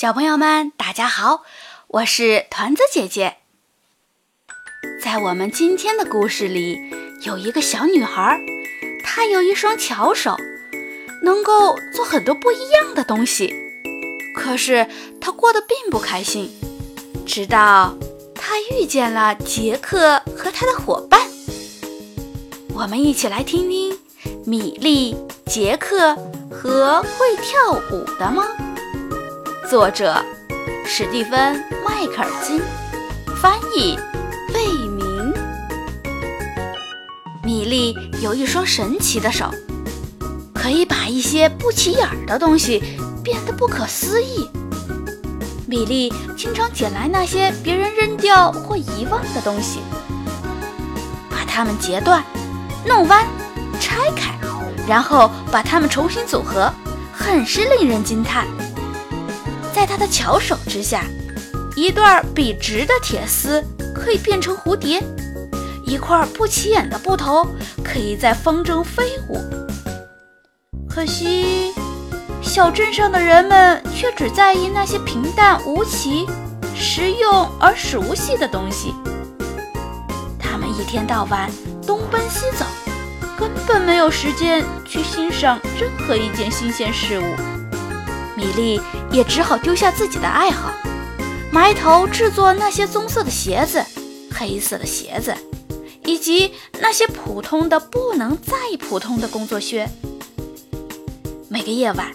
小朋友们，大家好，我是团子姐姐。在我们今天的故事里，有一个小女孩，她有一双巧手，能够做很多不一样的东西。可是她过得并不开心，直到她遇见了杰克和他的伙伴。我们一起来听听米莉、杰克和会跳舞的猫。作者：史蒂芬·迈克尔金，翻译：魏明。米莉有一双神奇的手，可以把一些不起眼的东西变得不可思议。米莉经常捡来那些别人扔掉或遗忘的东西，把它们截断、弄弯、拆开，然后把它们重新组合，很是令人惊叹。在他的巧手之下，一段笔直的铁丝可以变成蝴蝶，一块不起眼的布头可以在风中飞舞。可惜，小镇上的人们却只在意那些平淡无奇、实用而熟悉的东西。他们一天到晚东奔西走，根本没有时间去欣赏任何一件新鲜事物。米莉也只好丢下自己的爱好，埋头制作那些棕色的鞋子、黑色的鞋子，以及那些普通的不能再普通的工作靴。每个夜晚，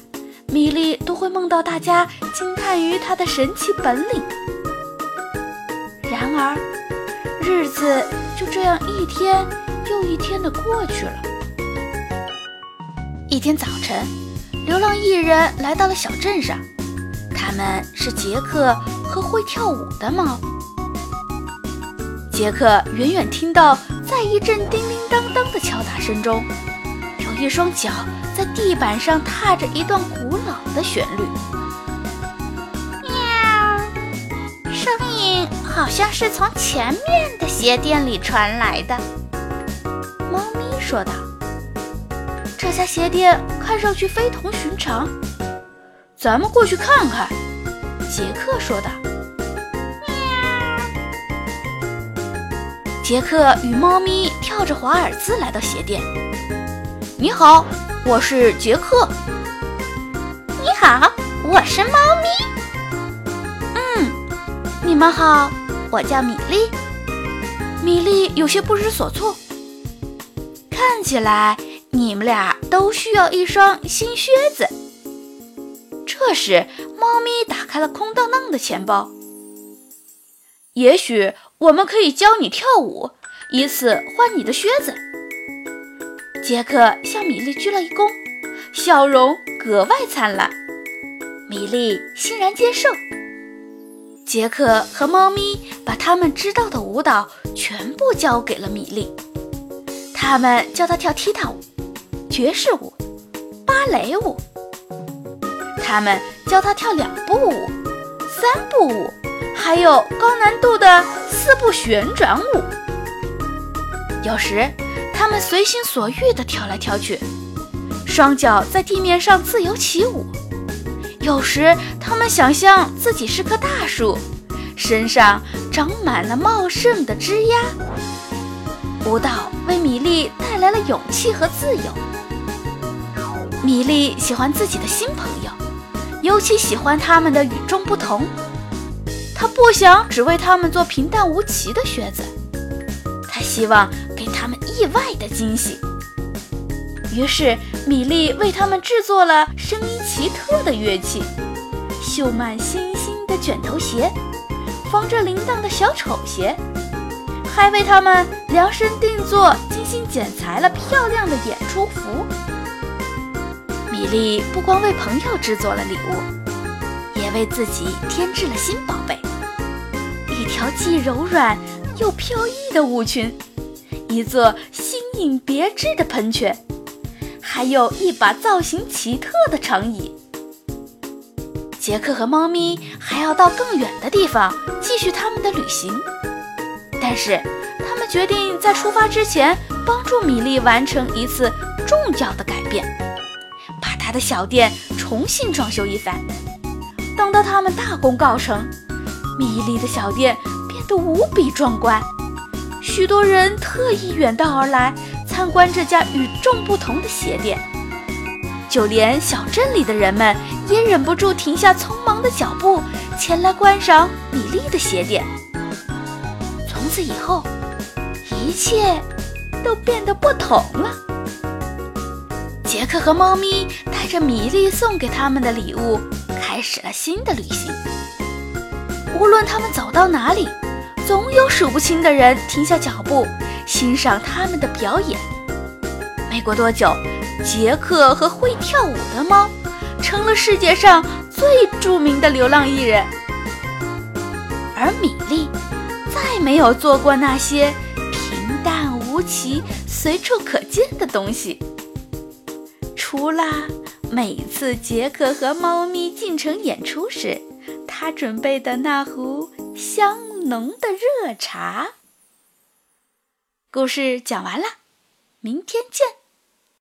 米莉都会梦到大家惊叹于她的神奇本领。然而，日子就这样一天又一天的过去了。一天早晨。流浪艺人来到了小镇上，他们是杰克和会跳舞的猫。杰克远远听到，在一阵叮叮当当的敲打声中，有一双脚在地板上踏着一段古老的旋律。喵，声音好像是从前面的鞋店里传来的。猫咪说道。这家鞋店看上去非同寻常，咱们过去看看。”杰克说道。杰克与猫咪跳着华尔兹来到鞋店。“你好，我是杰克。”“你好，我是猫咪。”“嗯，你们好，我叫米莉。”米莉有些不知所措，看起来。你们俩都需要一双新靴子。这时，猫咪打开了空荡荡的钱包。也许我们可以教你跳舞，以此换你的靴子。杰克向米莉鞠了一躬，笑容格外灿烂。米莉欣然接受。杰克和猫咪把他们知道的舞蹈全部交给了米莉，他们教她跳踢踏舞。爵士舞、芭蕾舞，他们教他跳两步舞、三步舞，还有高难度的四步旋转舞。有时，他们随心所欲地跳来跳去，双脚在地面上自由起舞；有时，他们想象自己是棵大树，身上长满了茂盛的枝丫。舞蹈来了勇气和自由。米莉喜欢自己的新朋友，尤其喜欢他们的与众不同。她不想只为他们做平淡无奇的靴子，她希望给他们意外的惊喜。于是，米莉为他们制作了声音奇特的乐器——绣满星星的卷头鞋、缝着铃铛的小丑鞋，还为他们量身定做、精心剪裁了漂亮的演出服。米莉不光为朋友制作了礼物，也为自己添置了新宝贝：一条既柔软又飘逸的舞裙，一座新颖别致的喷泉，还有一把造型奇特的长椅。杰克和猫咪还要到更远的地方继续他们的旅行，但是他们决定在出发之前帮助米莉完成一次重要的改变。把他的小店重新装修一番，等到他们大功告成，米莉的小店变得无比壮观，许多人特意远道而来参观这家与众不同的鞋店。就连小镇里的人们也忍不住停下匆忙的脚步，前来观赏米莉的鞋店。从此以后，一切都变得不同了。杰克和猫咪带着米莉送给他们的礼物，开始了新的旅行。无论他们走到哪里，总有数不清的人停下脚步，欣赏他们的表演。没过多久。杰克和会跳舞的猫成了世界上最著名的流浪艺人，而米莉再没有做过那些平淡无奇、随处可见的东西，除了每次杰克和猫咪进城演出时，他准备的那壶香浓的热茶。故事讲完了，明天见。